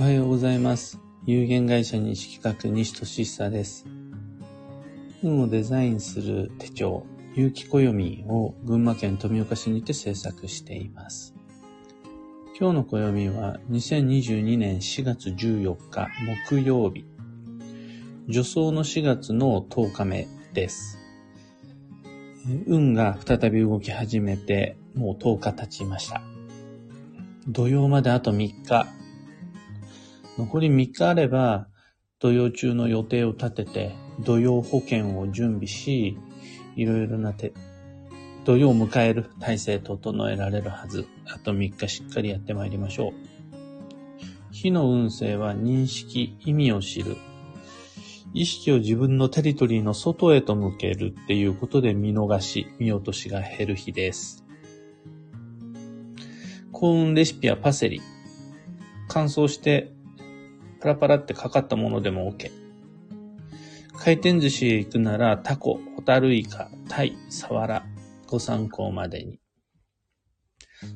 おはようございます。有限会社西企画西俊久です。運をデザインする手帳、有機暦を群馬県富岡市にて制作しています。今日の暦は2022年4月14日木曜日。助走の4月の10日目です。運が再び動き始めてもう10日経ちました。土曜まであと3日。残り3日あれば、土曜中の予定を立てて、土曜保険を準備し、いろいろな手、土曜を迎える体制整えられるはず。あと3日しっかりやってまいりましょう。火の運勢は認識、意味を知る。意識を自分のテリトリーの外へと向けるっていうことで見逃し、見落としが減る日です。幸運レシピはパセリ。乾燥してパラパラってかかったものでも OK。回転寿司へ行くならタコ、ホタルイカ、タイ、サワラ、ご参考までに。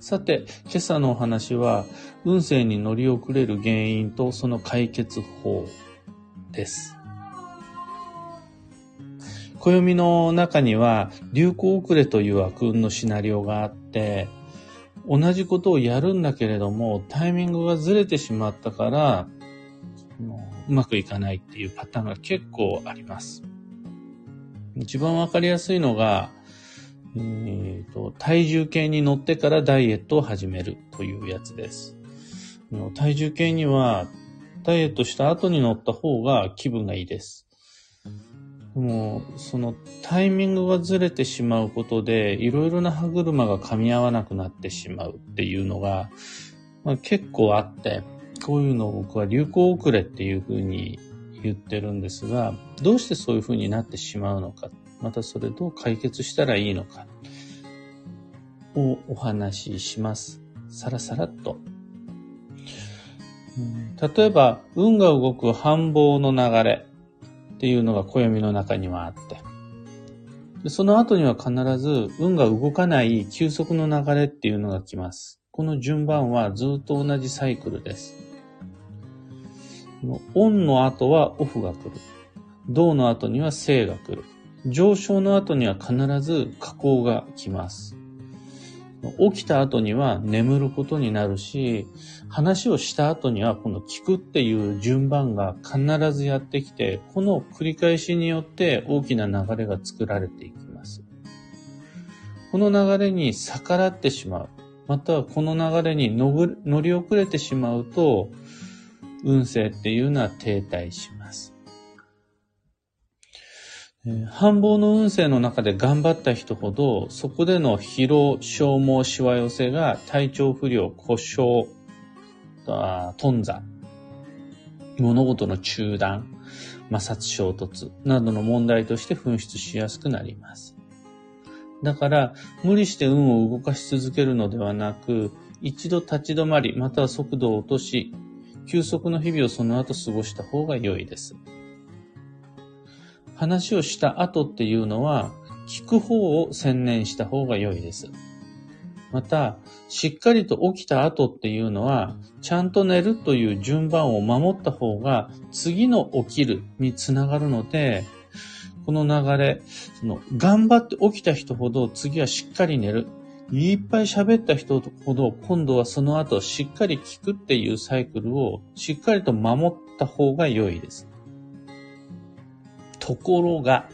さて、今朝のお話は、運勢に乗り遅れる原因とその解決法です。暦の中には、流行遅れという悪運のシナリオがあって、同じことをやるんだけれども、タイミングがずれてしまったから、うまくいかないっていうパターンが結構あります。一番わかりやすいのが、えーと、体重計に乗ってからダイエットを始めるというやつです。体重計には、ダイエットした後に乗った方が気分がいいです。でも、そのタイミングがずれてしまうことで、いろいろな歯車が噛み合わなくなってしまうっていうのが、まあ、結構あって、こういうのを僕は流行遅れっていうふうに言ってるんですが、どうしてそういうふうになってしまうのか、またそれどう解決したらいいのか、をお話しします。さらさらっと。例えば、運が動く繁忙の流れっていうのが暦の中にはあって、でその後には必ず運が動かない休息の流れっていうのが来ます。この順番はずっと同じサイクルです。オンの後はオフが来る。動の後には静が来る。上昇の後には必ず下降が来ます。起きた後には眠ることになるし、話をした後にはこの聞くっていう順番が必ずやってきて、この繰り返しによって大きな流れが作られていきます。この流れに逆らってしまう。またはこの流れに乗り遅れてしまうと、運勢っていうのは停滞します。え、繁忙の運勢の中で頑張った人ほど、そこでの疲労、消耗、しわ寄せが体調不良、故障、頓挫、物事の中断、摩擦衝突などの問題として噴出しやすくなります。だから、無理して運を動かし続けるのではなく、一度立ち止まり、または速度を落とし、休息の日々をその後過ごした方が良いです。話をした後っていうのは、聞く方を専念した方が良いです。また、しっかりと起きた後っていうのは、ちゃんと寝るという順番を守った方が、次の起きるにつながるので、この流れ、その頑張って起きた人ほど次はしっかり寝る。いっぱい喋った人ほど今度はその後しっかり聞くっていうサイクルをしっかりと守った方が良いです。ところが、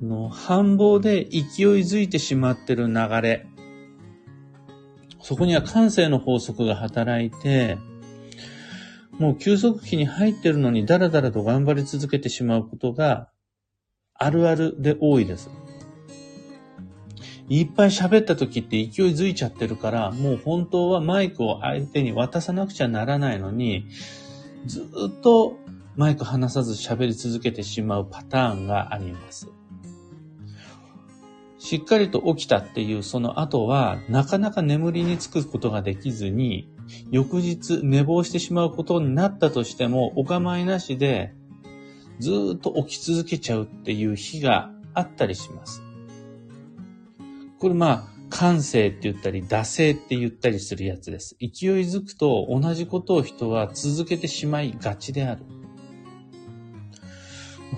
の繁忙で勢いづいてしまってる流れ、そこには感性の法則が働いて、もう休息期に入ってるのにダラダラと頑張り続けてしまうことがあるあるで多いです。いっぱい喋った時って勢いづいちゃってるから、もう本当はマイクを相手に渡さなくちゃならないのに、ずっとマイク離さず喋り続けてしまうパターンがあります。しっかりと起きたっていうその後は、なかなか眠りにつくことができずに、翌日寝坊してしまうことになったとしても、お構いなしで、ずっと起き続けちゃうっていう日があったりします。これまあ、感性って言ったり、惰性って言ったりするやつです。勢いづくと同じことを人は続けてしまいがちである。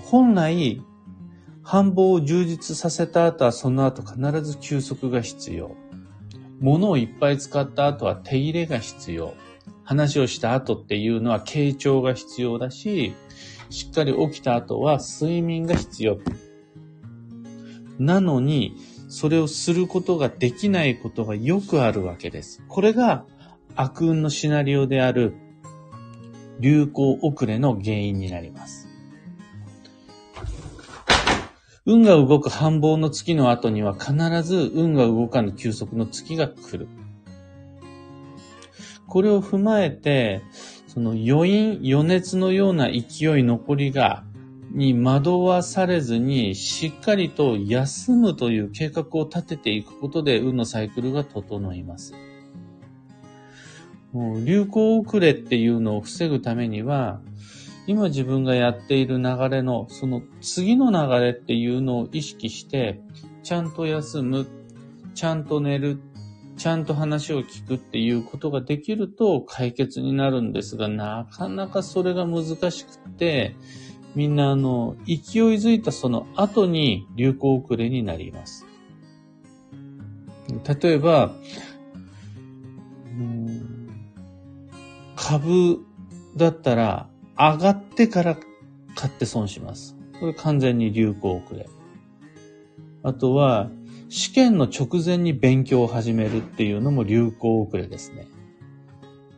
本来、繁忙を充実させた後はその後必ず休息が必要。物をいっぱい使った後は手入れが必要。話をした後っていうのは傾聴が必要だし、しっかり起きた後は睡眠が必要。なのに、それをすることができないことがよくあるわけです。これが悪運のシナリオである流行遅れの原因になります。運が動く繁忙の月の後には必ず運が動かぬ休息の月が来る。これを踏まえて、その余韻、余熱のような勢い残りが、に惑わされずに、しっかりと休むという計画を立てていくことで、運のサイクルが整います。流行遅れっていうのを防ぐためには、今自分がやっている流れの、その次の流れっていうのを意識して、ちゃんと休む、ちゃんと寝る、ちゃんと話を聞くっていうことができると解決になるんですが、なかなかそれが難しくって、みんなあの、勢いづいたその後に流行遅れになります。例えば、株だったら、上がってから買って損します。これ完全に流行遅れ。あとは、試験の直前に勉強を始めるっていうのも流行遅れですね。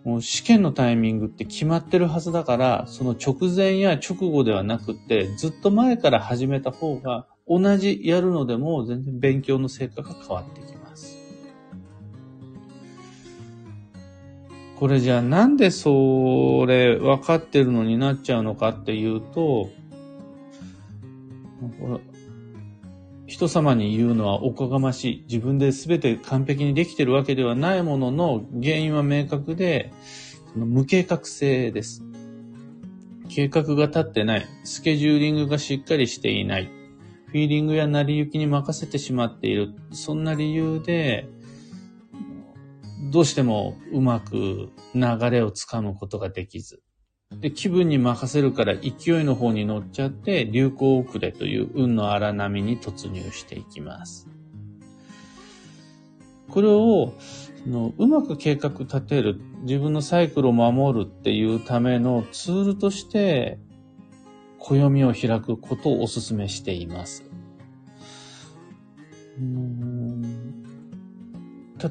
もう試験のタイミングって決まってるはずだから、その直前や直後ではなくって、ずっと前から始めた方が、同じやるのでも全然勉強の成果が変わってきます。これじゃあなんでそれ分かってるのになっちゃうのかっていうと、人様に言うのはおこがましい。自分で全て完璧にできてるわけではないものの原因は明確で、無計画性です。計画が立ってない。スケジューリングがしっかりしていない。フィーリングや成り行きに任せてしまっている。そんな理由で、どうしてもうまく流れをつかむことができず。で、気分に任せるから勢いの方に乗っちゃって流行遅れという運の荒波に突入していきます。これを、そのうまく計画立てる、自分のサイクルを守るっていうためのツールとして、暦を開くことをお勧めしています。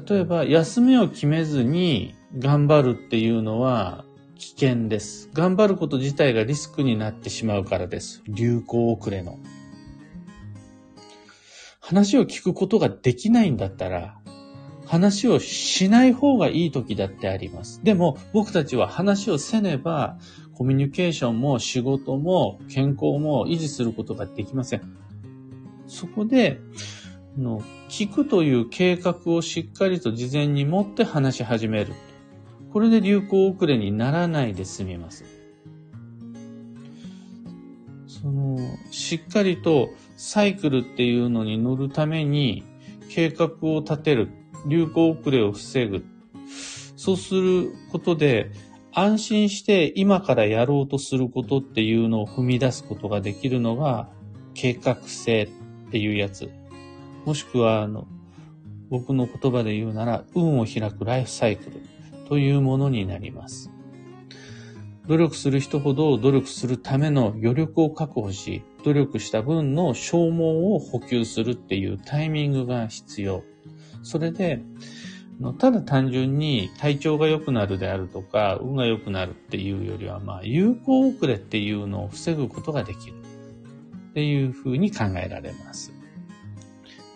例えば、休みを決めずに頑張るっていうのは危険です。頑張ること自体がリスクになってしまうからです。流行遅れの。話を聞くことができないんだったら、話をしない方がいい時だってあります。でも、僕たちは話をせねば、コミュニケーションも仕事も健康も維持することができません。そこで、の聞くという計画をしっかりと事前に持って話し始める。これで流行遅れにならないで済みます。その、しっかりとサイクルっていうのに乗るために計画を立てる。流行遅れを防ぐ。そうすることで安心して今からやろうとすることっていうのを踏み出すことができるのが計画性っていうやつ。もしくは、あの、僕の言葉で言うなら、運を開くライフサイクルというものになります。努力する人ほど努力するための余力を確保し、努力した分の消耗を補給するっていうタイミングが必要。それで、ただ単純に体調が良くなるであるとか、運が良くなるっていうよりは、まあ、有効遅れっていうのを防ぐことができる。っていうふうに考えられます。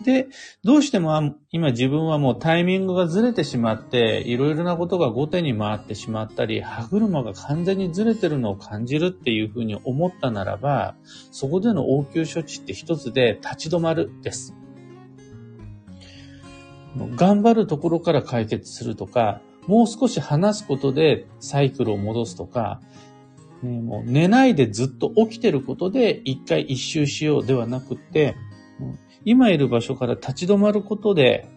で、どうしても今自分はもうタイミングがずれてしまって、いろいろなことが後手に回ってしまったり、歯車が完全にずれてるのを感じるっていうふうに思ったならば、そこでの応急処置って一つで立ち止まるです。頑張るところから解決するとか、もう少し話すことでサイクルを戻すとか、もう寝ないでずっと起きてることで一回一周しようではなくって、今いる場所から立ち止まることで、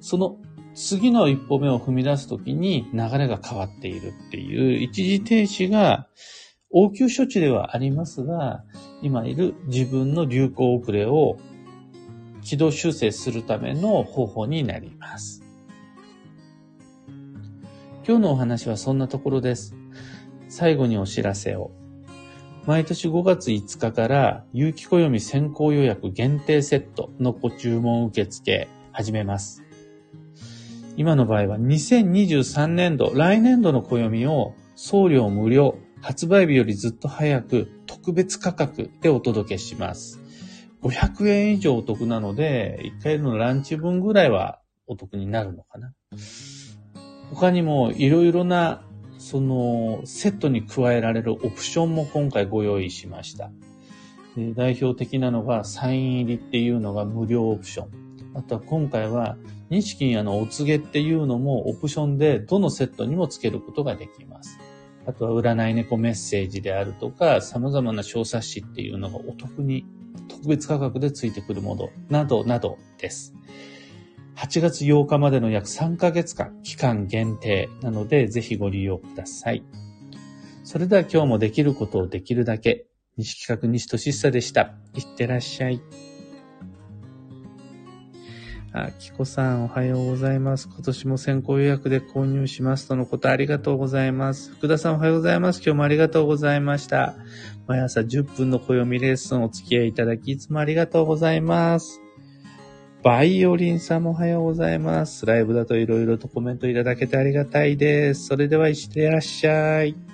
その次の一歩目を踏み出すときに流れが変わっているっていう一時停止が応急処置ではありますが、今いる自分の流行遅れを軌道修正するための方法になります。今日のお話はそんなところです。最後にお知らせを。毎年5月5日から有機暦先行予約限定セットのご注文受付始めます。今の場合は2023年度、来年度の暦を送料無料、発売日よりずっと早く特別価格でお届けします。500円以上お得なので、1回のランチ分ぐらいはお得になるのかな。他にもいろいろな、その、セットに加えられるオプションも今回ご用意しました。で代表的なのが、サイン入りっていうのが無料オプション。あとは今回は、西金屋のお告げっていうのもオプションでどのセットにも付けることができます。あとは占い猫メッセージであるとか、様々な小冊子っていうのがお得に特別価格で付いてくるものなどなどです。8月8日までの約3ヶ月間、期間限定なので、ぜひご利用ください。それでは今日もできることをできるだけ、西企画西俊久でした。いってらっしゃい。あ、きこさんおはようございます。今年も先行予約で購入しますとのことありがとうございます。福田さんおはようございます。今日もありがとうございました。毎朝10分の暦レッスンお付き合いいただき、いつもありがとうございます。バイオリンさんもおはようございます。ライブだと色々とコメントいただけてありがたいです。それでは、いってらっしゃい。